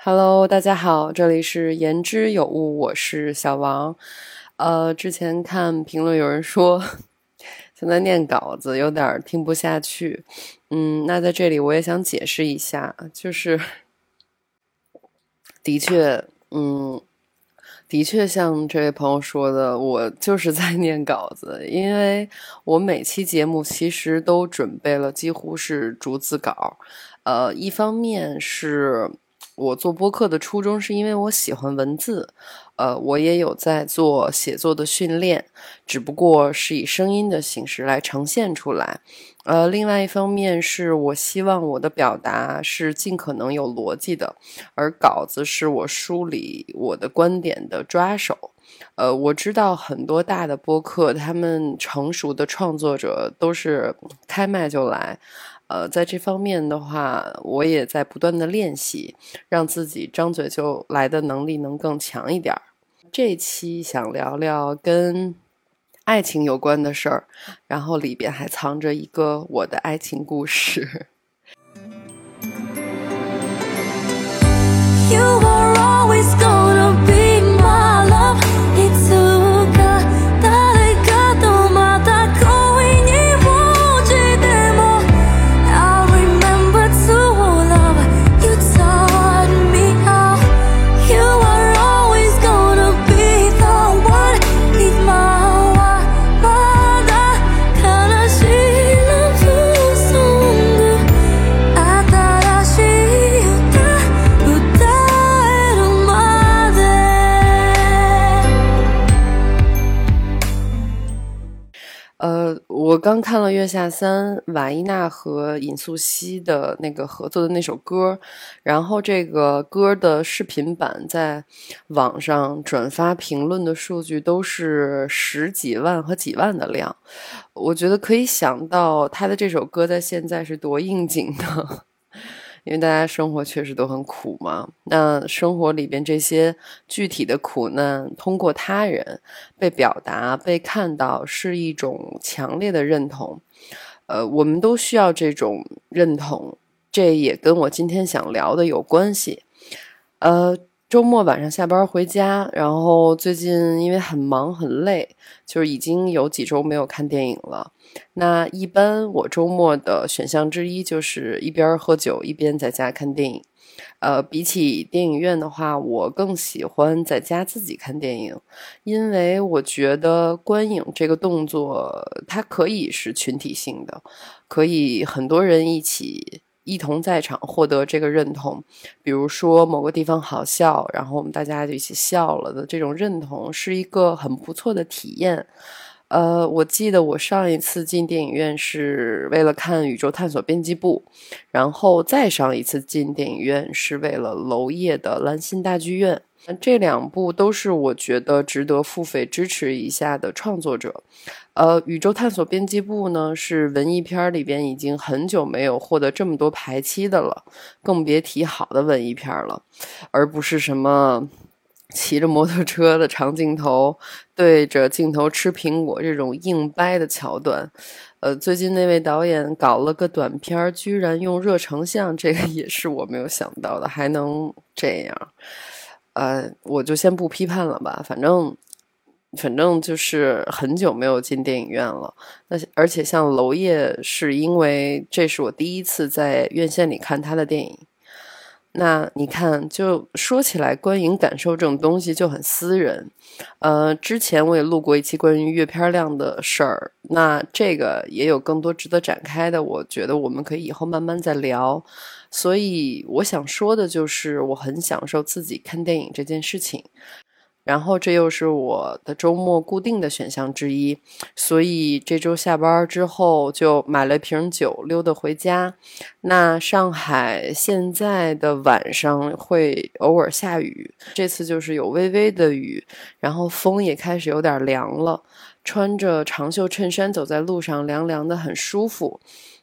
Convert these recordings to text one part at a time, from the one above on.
Hello，大家好，这里是言之有物，我是小王。呃，之前看评论有人说现在念稿子有点听不下去，嗯，那在这里我也想解释一下，就是的确，嗯，的确像这位朋友说的，我就是在念稿子，因为我每期节目其实都准备了，几乎是逐字稿。呃，一方面是。我做播客的初衷是因为我喜欢文字，呃，我也有在做写作的训练，只不过是以声音的形式来呈现出来。呃，另外一方面是我希望我的表达是尽可能有逻辑的，而稿子是我梳理我的观点的抓手。呃，我知道很多大的播客，他们成熟的创作者都是开麦就来。呃，在这方面的话，我也在不断的练习，让自己张嘴就来的能力能更强一点儿。这期想聊聊跟爱情有关的事儿，然后里边还藏着一个我的爱情故事 you are always。呃我刚看了《月下三》，瓦依娜和尹素汐的那个合作的那首歌，然后这个歌的视频版在网上转发评论的数据都是十几万和几万的量，我觉得可以想到他的这首歌在现在是多应景的。因为大家生活确实都很苦嘛，那生活里边这些具体的苦难，通过他人被表达、被看到，是一种强烈的认同。呃，我们都需要这种认同，这也跟我今天想聊的有关系。呃。周末晚上下班回家，然后最近因为很忙很累，就是已经有几周没有看电影了。那一般我周末的选项之一就是一边喝酒一边在家看电影。呃，比起电影院的话，我更喜欢在家自己看电影，因为我觉得观影这个动作它可以是群体性的，可以很多人一起。一同在场获得这个认同，比如说某个地方好笑，然后我们大家就一起笑了的这种认同，是一个很不错的体验。呃，我记得我上一次进电影院是为了看《宇宙探索编辑部》，然后再上一次进电影院是为了娄烨的《兰心大剧院》。这两部都是我觉得值得付费支持一下的创作者。呃，宇宙探索编辑部呢是文艺片里边已经很久没有获得这么多排期的了，更别提好的文艺片了，而不是什么骑着摩托车的长镜头对着镜头吃苹果这种硬掰的桥段。呃，最近那位导演搞了个短片，居然用热成像，这个也是我没有想到的，还能这样。呃，我就先不批判了吧，反正，反正就是很久没有进电影院了。那而且像娄烨，是因为这是我第一次在院线里看他的电影。那你看，就说起来，观影感受这种东西就很私人。呃，之前我也录过一期关于阅片量的事儿，那这个也有更多值得展开的，我觉得我们可以以后慢慢再聊。所以我想说的就是，我很享受自己看电影这件事情，然后这又是我的周末固定的选项之一。所以这周下班之后就买了瓶酒，溜达回家。那上海现在的晚上会偶尔下雨，这次就是有微微的雨，然后风也开始有点凉了。穿着长袖衬衫走在路上，凉凉的，很舒服。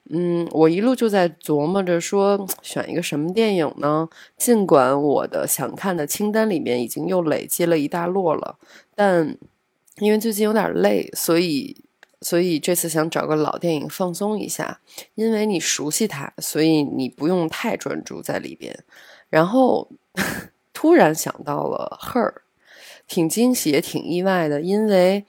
嗯，我一路就在琢磨着说选一个什么电影呢？尽管我的想看的清单里面已经又累积了一大摞了，但因为最近有点累，所以所以这次想找个老电影放松一下。因为你熟悉它，所以你不用太专注在里边。然后 突然想到了《Her》。挺惊喜也挺意外的，因为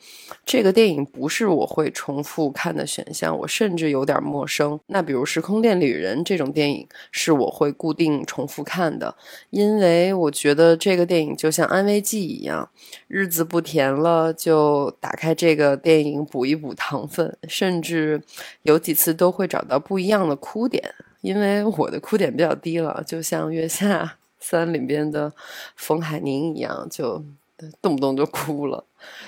这个电影不是我会重复看的选项，我甚至有点陌生。那比如《时空恋旅人》这种电影是我会固定重复看的，因为我觉得这个电影就像安慰剂一样，日子不甜了就打开这个电影补一补糖分，甚至有几次都会找到不一样的哭点，因为我的哭点比较低了，就像《月下三》里边的冯海宁一样，就。动不动就哭了，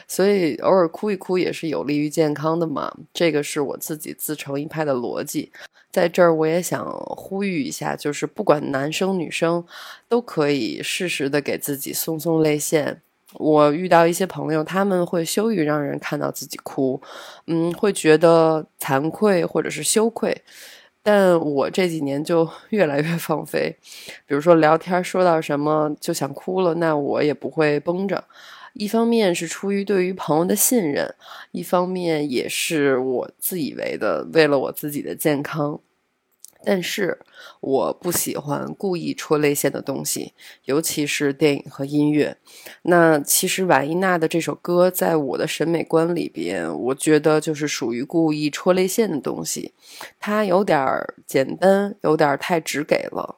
所以偶尔哭一哭也是有利于健康的嘛。这个是我自己自成一派的逻辑。在这儿我也想呼吁一下，就是不管男生女生，都可以适时的给自己松松泪腺。我遇到一些朋友，他们会羞于让人看到自己哭，嗯，会觉得惭愧或者是羞愧。但我这几年就越来越放飞，比如说聊天说到什么就想哭了，那我也不会绷着。一方面是出于对于朋友的信任，一方面也是我自以为的为了我自己的健康。但是我不喜欢故意戳泪腺的东西，尤其是电影和音乐。那其实瓦伊娜的这首歌，在我的审美观里边，我觉得就是属于故意戳泪腺的东西。它有点简单，有点太直给了。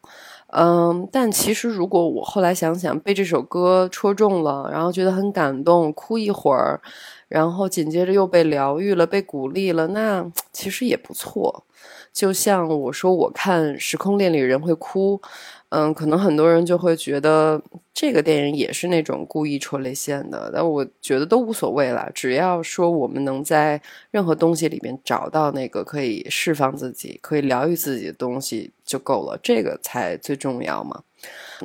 嗯，但其实如果我后来想想，被这首歌戳中了，然后觉得很感动，哭一会儿，然后紧接着又被疗愈了，被鼓励了，那其实也不错。就像我说，我看《时空恋旅人》会哭，嗯，可能很多人就会觉得这个电影也是那种故意戳泪腺的，但我觉得都无所谓了，只要说我们能在任何东西里面找到那个可以释放自己、可以疗愈自己的东西就够了，这个才最重要嘛。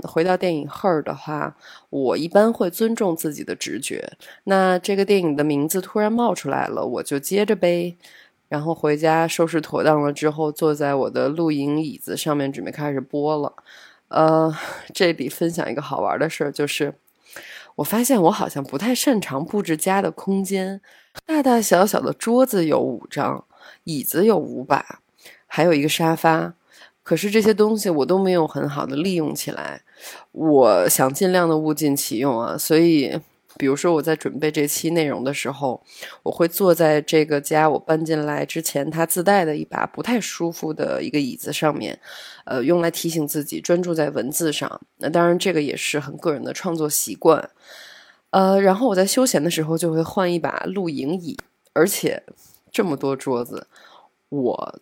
回到电影《Her》的话，我一般会尊重自己的直觉，那这个电影的名字突然冒出来了，我就接着呗。然后回家收拾妥当了之后，坐在我的露营椅子上面，准备开始播了。呃，这里分享一个好玩的事儿，就是我发现我好像不太擅长布置家的空间。大大小小的桌子有五张，椅子有五把，还有一个沙发。可是这些东西我都没有很好的利用起来。我想尽量的物尽其用啊，所以。比如说我在准备这期内容的时候，我会坐在这个家我搬进来之前，它自带的一把不太舒服的一个椅子上面，呃，用来提醒自己专注在文字上。那当然，这个也是很个人的创作习惯。呃，然后我在休闲的时候就会换一把露营椅，而且这么多桌子，我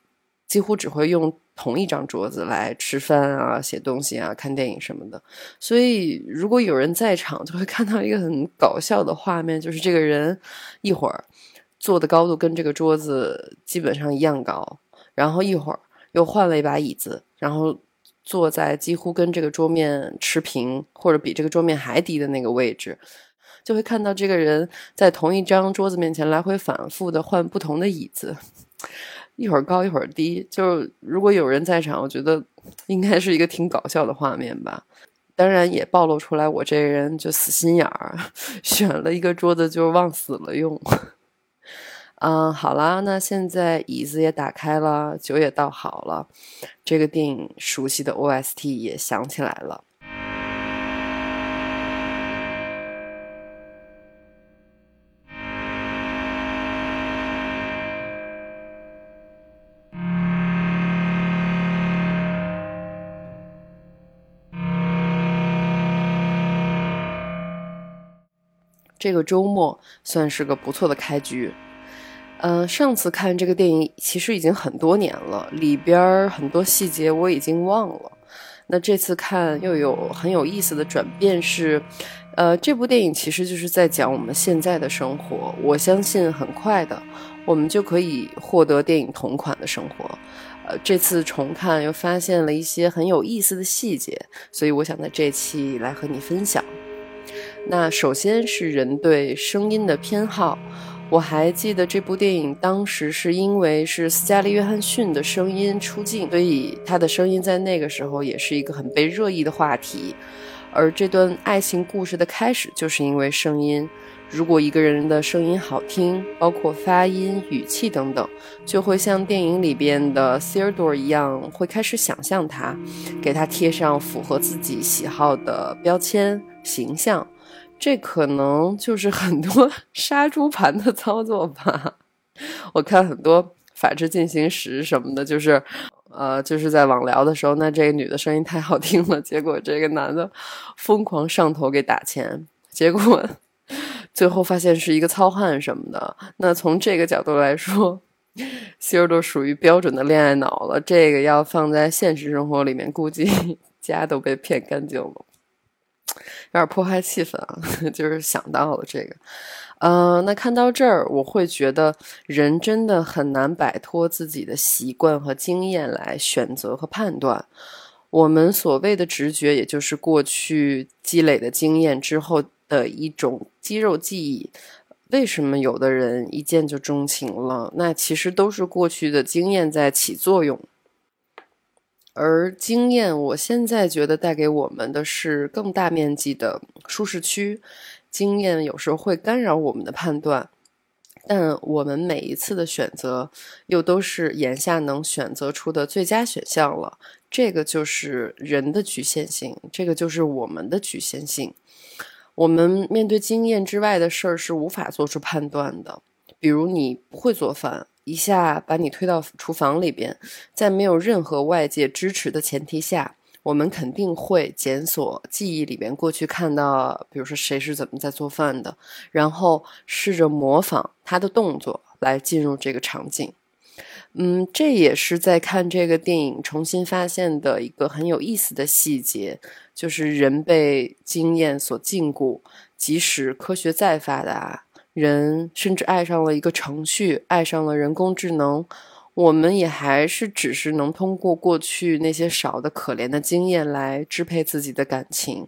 几乎只会用。同一张桌子来吃饭啊、写东西啊、看电影什么的，所以如果有人在场，就会看到一个很搞笑的画面，就是这个人一会儿坐的高度跟这个桌子基本上一样高，然后一会儿又换了一把椅子，然后坐在几乎跟这个桌面持平或者比这个桌面还低的那个位置，就会看到这个人在同一张桌子面前来回反复的换不同的椅子。一会儿高一会儿低，就如果有人在场，我觉得应该是一个挺搞笑的画面吧。当然也暴露出来我这人就死心眼儿，选了一个桌子就往死了用。嗯，好啦，那现在椅子也打开了，酒也倒好了，这个电影熟悉的 OST 也响起来了。这个周末算是个不错的开局。嗯，上次看这个电影其实已经很多年了，里边很多细节我已经忘了。那这次看又有很有意思的转变是，呃，这部电影其实就是在讲我们现在的生活。我相信很快的，我们就可以获得电影同款的生活。呃，这次重看又发现了一些很有意思的细节，所以我想在这期来和你分享。那首先是人对声音的偏好，我还记得这部电影当时是因为是斯嘉丽·约翰逊的声音出镜，所以她的声音在那个时候也是一个很被热议的话题。而这段爱情故事的开始就是因为声音，如果一个人的声音好听，包括发音、语气等等，就会像电影里边的 Theodore 一样，会开始想象他，给他贴上符合自己喜好的标签形象。这可能就是很多 杀猪盘的操作吧。我看很多《法制进行时》什么的，就是，呃，就是在网聊的时候，那这个女的声音太好听了，结果这个男的疯狂上头给打钱，结果。最后发现是一个糙汉什么的，那从这个角度来说，希尔多属于标准的恋爱脑了。这个要放在现实生活里面，估计 家都被骗干净了，有点破坏气氛啊。就是想到了这个，嗯，那看到这儿，我会觉得人真的很难摆脱自己的习惯和经验来选择和判断。我们所谓的直觉，也就是过去积累的经验之后。的一种肌肉记忆，为什么有的人一见就钟情了？那其实都是过去的经验在起作用。而经验，我现在觉得带给我们的是更大面积的舒适区。经验有时候会干扰我们的判断，但我们每一次的选择又都是眼下能选择出的最佳选项了。这个就是人的局限性，这个就是我们的局限性。我们面对经验之外的事儿是无法做出判断的，比如你不会做饭，一下把你推到厨房里边，在没有任何外界支持的前提下，我们肯定会检索记忆里边过去看到，比如说谁是怎么在做饭的，然后试着模仿他的动作来进入这个场景。嗯，这也是在看这个电影重新发现的一个很有意思的细节。就是人被经验所禁锢，即使科学再发达，人甚至爱上了一个程序，爱上了人工智能，我们也还是只是能通过过去那些少的可怜的经验来支配自己的感情，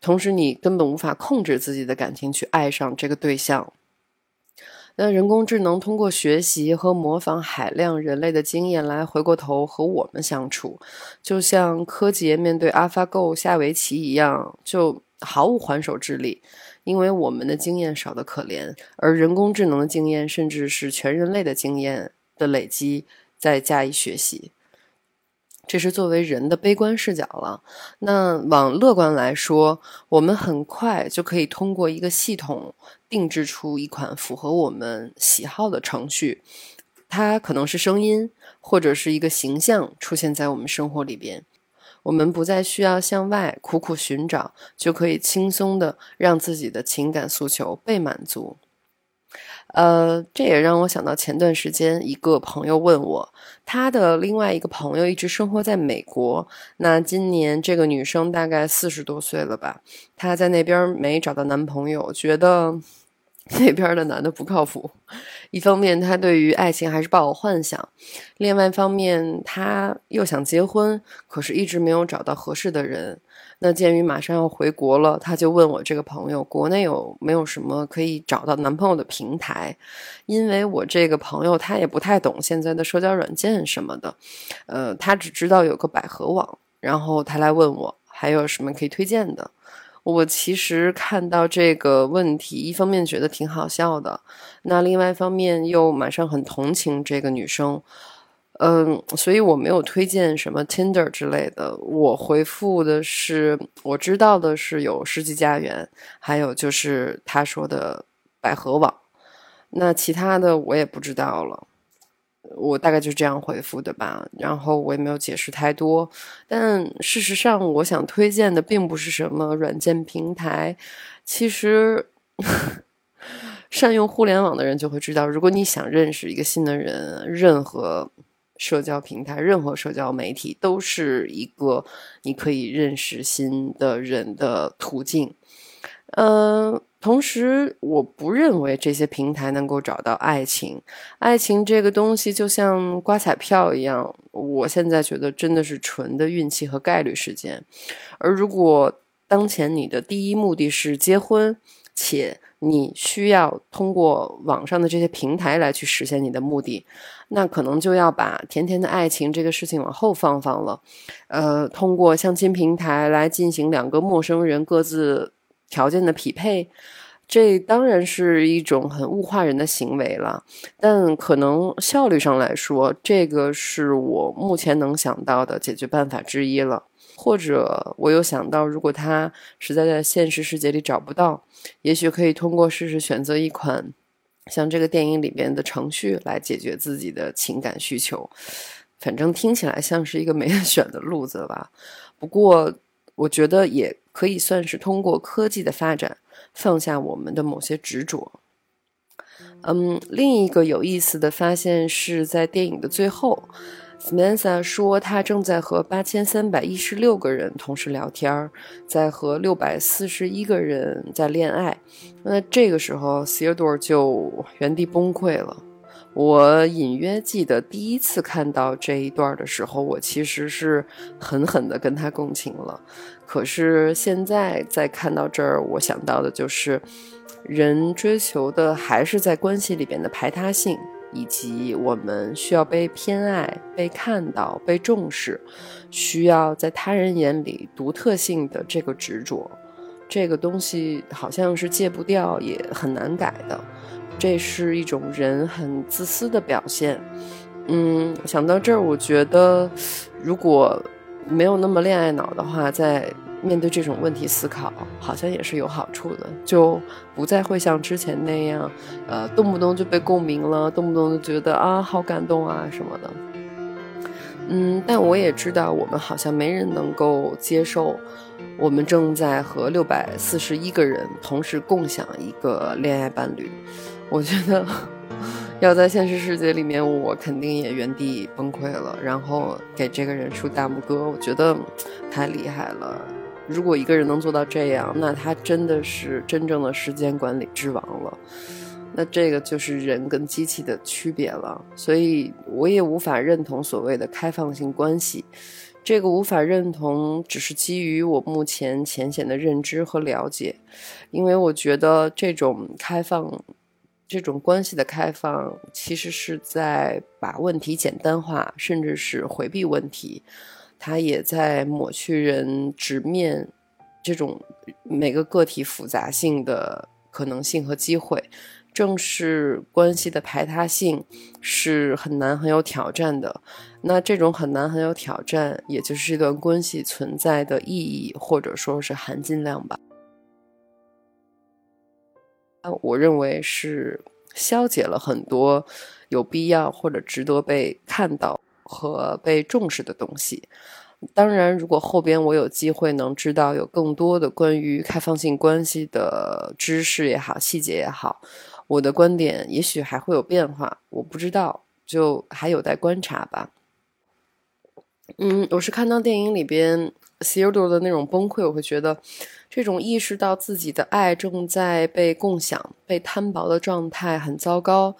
同时你根本无法控制自己的感情去爱上这个对象。那人工智能通过学习和模仿海量人类的经验来回过头和我们相处，就像柯洁面对 AlphaGo 下围棋一样，就毫无还手之力。因为我们的经验少得可怜，而人工智能的经验甚至是全人类的经验的累积再加以学习。这是作为人的悲观视角了。那往乐观来说，我们很快就可以通过一个系统定制出一款符合我们喜好的程序。它可能是声音，或者是一个形象出现在我们生活里边。我们不再需要向外苦苦寻找，就可以轻松的让自己的情感诉求被满足。呃，这也让我想到前段时间一个朋友问我，他的另外一个朋友一直生活在美国。那今年这个女生大概四十多岁了吧，她在那边没找到男朋友，觉得 那边的男的不靠谱。一方面，他对于爱情还是抱有幻想；另外一方面，他又想结婚，可是一直没有找到合适的人。那鉴于马上要回国了，他就问我这个朋友，国内有没有什么可以找到男朋友的平台？因为我这个朋友他也不太懂现在的社交软件什么的，呃，他只知道有个百合网，然后他来问我还有什么可以推荐的。我其实看到这个问题，一方面觉得挺好笑的，那另外一方面又马上很同情这个女生。嗯，所以我没有推荐什么 Tinder 之类的。我回复的是我知道的是有世纪佳缘，还有就是他说的百合网。那其他的我也不知道了。我大概就是这样回复的吧。然后我也没有解释太多。但事实上，我想推荐的并不是什么软件平台。其实，善用互联网的人就会知道，如果你想认识一个新的人，任何。社交平台，任何社交媒体都是一个你可以认识新的人的途径。嗯，同时，我不认为这些平台能够找到爱情。爱情这个东西就像刮彩票一样，我现在觉得真的是纯的运气和概率事件。而如果当前你的第一目的是结婚，且你需要通过网上的这些平台来去实现你的目的，那可能就要把甜甜的爱情这个事情往后放放了。呃，通过相亲平台来进行两个陌生人各自条件的匹配，这当然是一种很物化人的行为了，但可能效率上来说，这个是我目前能想到的解决办法之一了。或者我有想到，如果他实在在现实世界里找不到，也许可以通过试试选择一款像这个电影里边的程序来解决自己的情感需求。反正听起来像是一个没得 选的路子吧。不过我觉得也可以算是通过科技的发展。放下我们的某些执着。嗯，另一个有意思的发现是在电影的最后，Samantha 说她正在和八千三百一十六个人同时聊天，在和六百四十一个人在恋爱。那这个时候，Theodore 就原地崩溃了。我隐约记得第一次看到这一段的时候，我其实是狠狠地跟他共情了。可是现在再看到这儿，我想到的就是，人追求的还是在关系里边的排他性，以及我们需要被偏爱、被看到、被重视，需要在他人眼里独特性的这个执着。这个东西好像是戒不掉，也很难改的。这是一种人很自私的表现，嗯，想到这儿，我觉得如果没有那么恋爱脑的话，在面对这种问题思考，好像也是有好处的，就不再会像之前那样，呃，动不动就被共鸣了，动不动就觉得啊，好感动啊什么的。嗯，但我也知道，我们好像没人能够接受，我们正在和六百四十一个人同时共享一个恋爱伴侣。我觉得要在现实世界里面，我肯定也原地崩溃了，然后给这个人竖大拇哥。我觉得太厉害了。如果一个人能做到这样，那他真的是真正的时间管理之王了。那这个就是人跟机器的区别了。所以我也无法认同所谓的开放性关系。这个无法认同，只是基于我目前浅显的认知和了解，因为我觉得这种开放。这种关系的开放，其实是在把问题简单化，甚至是回避问题。它也在抹去人直面这种每个个体复杂性的可能性和机会。正是关系的排他性是很难、很有挑战的。那这种很难、很有挑战，也就是这段关系存在的意义，或者说是含金量吧。我认为是消解了很多有必要或者值得被看到和被重视的东西。当然，如果后边我有机会能知道有更多的关于开放性关系的知识也好、细节也好，我的观点也许还会有变化。我不知道，就还有待观察吧。嗯，我是看到电影里边 Theodore 的那种崩溃，我会觉得。这种意识到自己的爱正在被共享、被摊薄的状态很糟糕。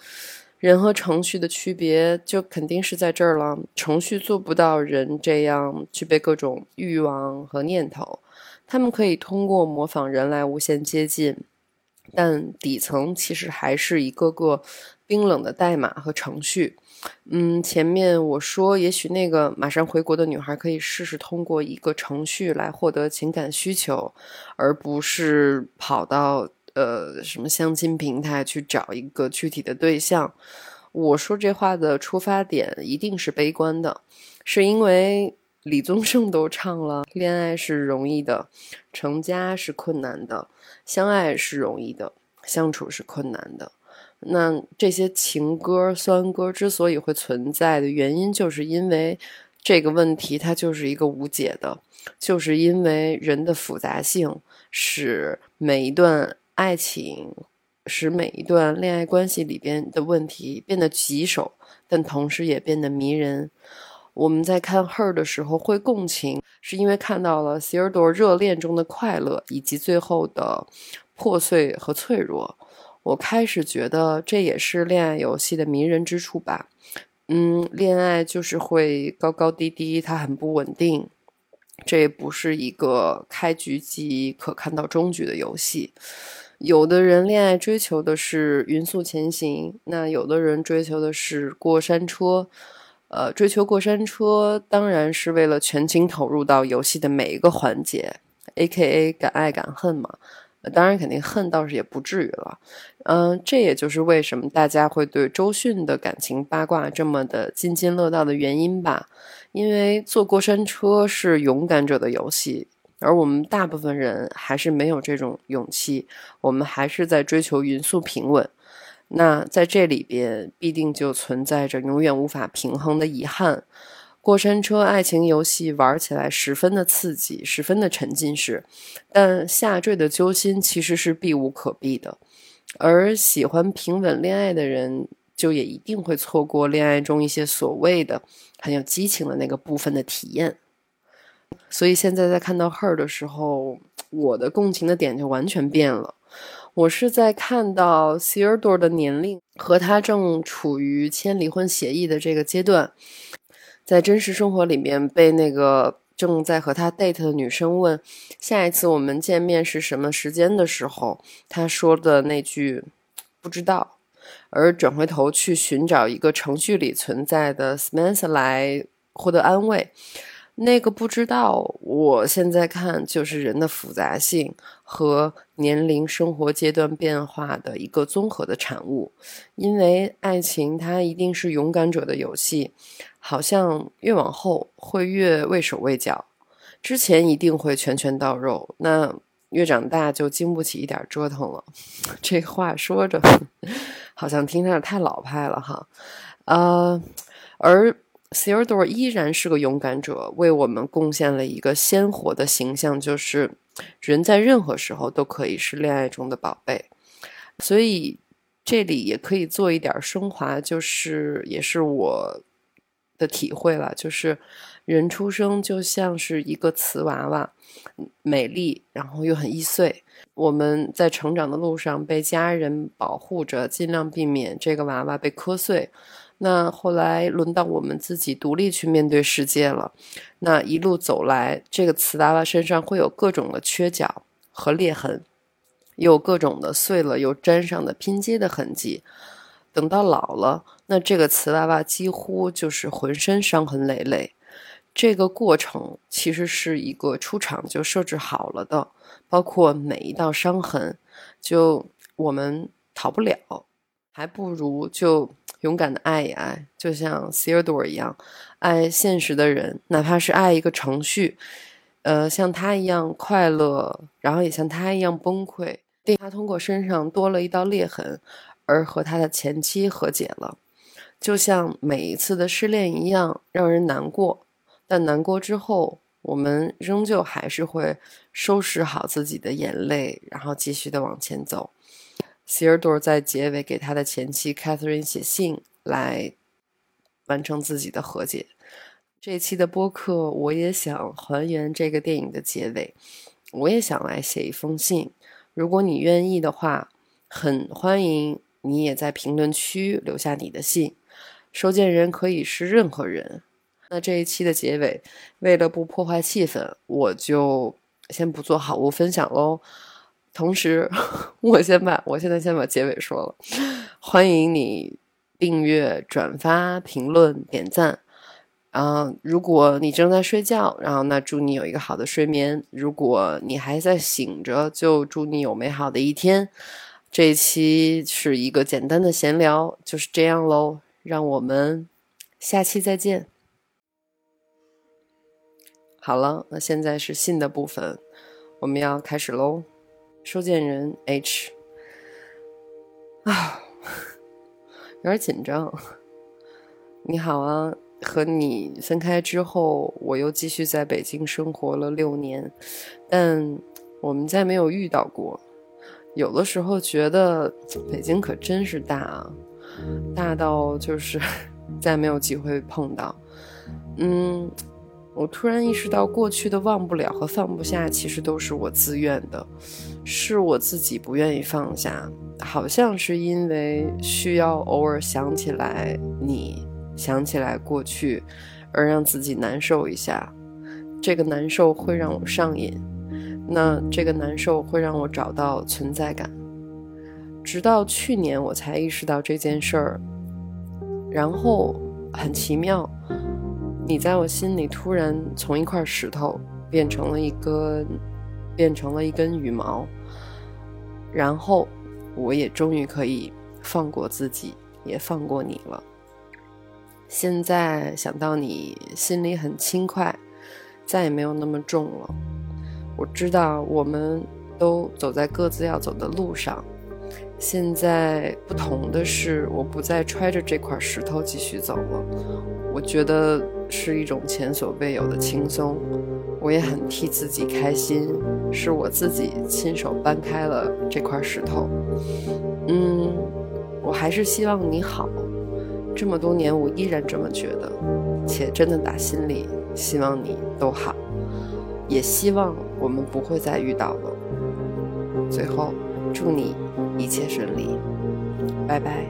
人和程序的区别就肯定是在这儿了。程序做不到人这样具备各种欲望和念头，他们可以通过模仿人来无限接近，但底层其实还是一个个冰冷的代码和程序。嗯，前面我说，也许那个马上回国的女孩可以试试通过一个程序来获得情感需求，而不是跑到呃什么相亲平台去找一个具体的对象。我说这话的出发点一定是悲观的，是因为李宗盛都唱了，恋爱是容易的，成家是困难的，相爱是容易的，相处是困难的。那这些情歌、酸歌之所以会存在的原因，就是因为这个问题它就是一个无解的，就是因为人的复杂性使每一段爱情、使每一段恋爱关系里边的问题变得棘手，但同时也变得迷人。我们在看《Her》的时候会共情，是因为看到了 Theodore 热恋中的快乐，以及最后的破碎和脆弱。我开始觉得这也是恋爱游戏的迷人之处吧。嗯，恋爱就是会高高低低，它很不稳定。这也不是一个开局即可看到终局的游戏。有的人恋爱追求的是匀速前行，那有的人追求的是过山车。呃，追求过山车当然是为了全情投入到游戏的每一个环节，A K A 敢爱敢恨嘛。当然肯定恨倒是也不至于了。嗯，这也就是为什么大家会对周迅的感情八卦这么的津津乐道的原因吧。因为坐过山车是勇敢者的游戏，而我们大部分人还是没有这种勇气，我们还是在追求匀速平稳。那在这里边必定就存在着永远无法平衡的遗憾。过山车爱情游戏玩起来十分的刺激，十分的沉浸式，但下坠的揪心其实是避无可避的。而喜欢平稳恋爱的人，就也一定会错过恋爱中一些所谓的很有激情的那个部分的体验。所以现在在看到 Her 的时候，我的共情的点就完全变了。我是在看到 s e r d o r 的年龄和他正处于签离婚协议的这个阶段，在真实生活里面被那个正在和他 date 的女生问下一次我们见面是什么时间的时候，他说的那句不知道，而转回头去寻找一个程序里存在的 Samantha 来获得安慰。那个不知道，我现在看就是人的复杂性和年龄、生活阶段变化的一个综合的产物。因为爱情它一定是勇敢者的游戏，好像越往后会越畏手畏脚，之前一定会拳拳到肉，那越长大就经不起一点折腾了。这话说着，好像听着太老派了哈，呃，而。S e r d o r 依然是个勇敢者，为我们贡献了一个鲜活的形象，就是人在任何时候都可以是恋爱中的宝贝。所以这里也可以做一点升华，就是也是我的体会了，就是人出生就像是一个瓷娃娃，美丽，然后又很易碎。我们在成长的路上被家人保护着，尽量避免这个娃娃被磕碎。那后来轮到我们自己独立去面对世界了。那一路走来，这个瓷娃娃身上会有各种的缺角和裂痕，有各种的碎了又粘上的拼接的痕迹。等到老了，那这个瓷娃娃几乎就是浑身伤痕累累。这个过程其实是一个出场就设置好了的，包括每一道伤痕，就我们逃不了，还不如就。勇敢的爱一爱，就像 s e r d o r 一样，爱现实的人，哪怕是爱一个程序，呃，像他一样快乐，然后也像他一样崩溃。他通过身上多了一道裂痕，而和他的前妻和解了，就像每一次的失恋一样，让人难过。但难过之后，我们仍旧还是会收拾好自己的眼泪，然后继续的往前走。希尔多在结尾给他的前妻 Catherine 写信，来完成自己的和解。这一期的播客，我也想还原这个电影的结尾。我也想来写一封信，如果你愿意的话，很欢迎你也在评论区留下你的信。收件人可以是任何人。那这一期的结尾，为了不破坏气氛，我就先不做好物分享喽。同时，我先把我现在先把结尾说了。欢迎你订阅、转发、评论、点赞。啊，如果你正在睡觉，然后那祝你有一个好的睡眠。如果你还在醒着，就祝你有美好的一天。这一期是一个简单的闲聊，就是这样喽。让我们下期再见。好了，那现在是信的部分，我们要开始喽。收件人 H 啊，有点紧张。你好啊，和你分开之后，我又继续在北京生活了六年，但我们再没有遇到过。有的时候觉得北京可真是大啊，大到就是 再没有机会碰到。嗯。我突然意识到，过去的忘不了和放不下，其实都是我自愿的，是我自己不愿意放下。好像是因为需要偶尔想起来你，想起来过去，而让自己难受一下。这个难受会让我上瘾，那这个难受会让我找到存在感。直到去年，我才意识到这件事儿，然后很奇妙。你在我心里突然从一块石头变成了一根，变成了一根羽毛。然后我也终于可以放过自己，也放过你了。现在想到你，心里很轻快，再也没有那么重了。我知道我们都走在各自要走的路上。现在不同的是，我不再揣着这块石头继续走了。我觉得是一种前所未有的轻松，我也很替自己开心，是我自己亲手搬开了这块石头。嗯，我还是希望你好。这么多年，我依然这么觉得，且真的打心里希望你都好，也希望我们不会再遇到了。最后，祝你。一切顺利，拜拜。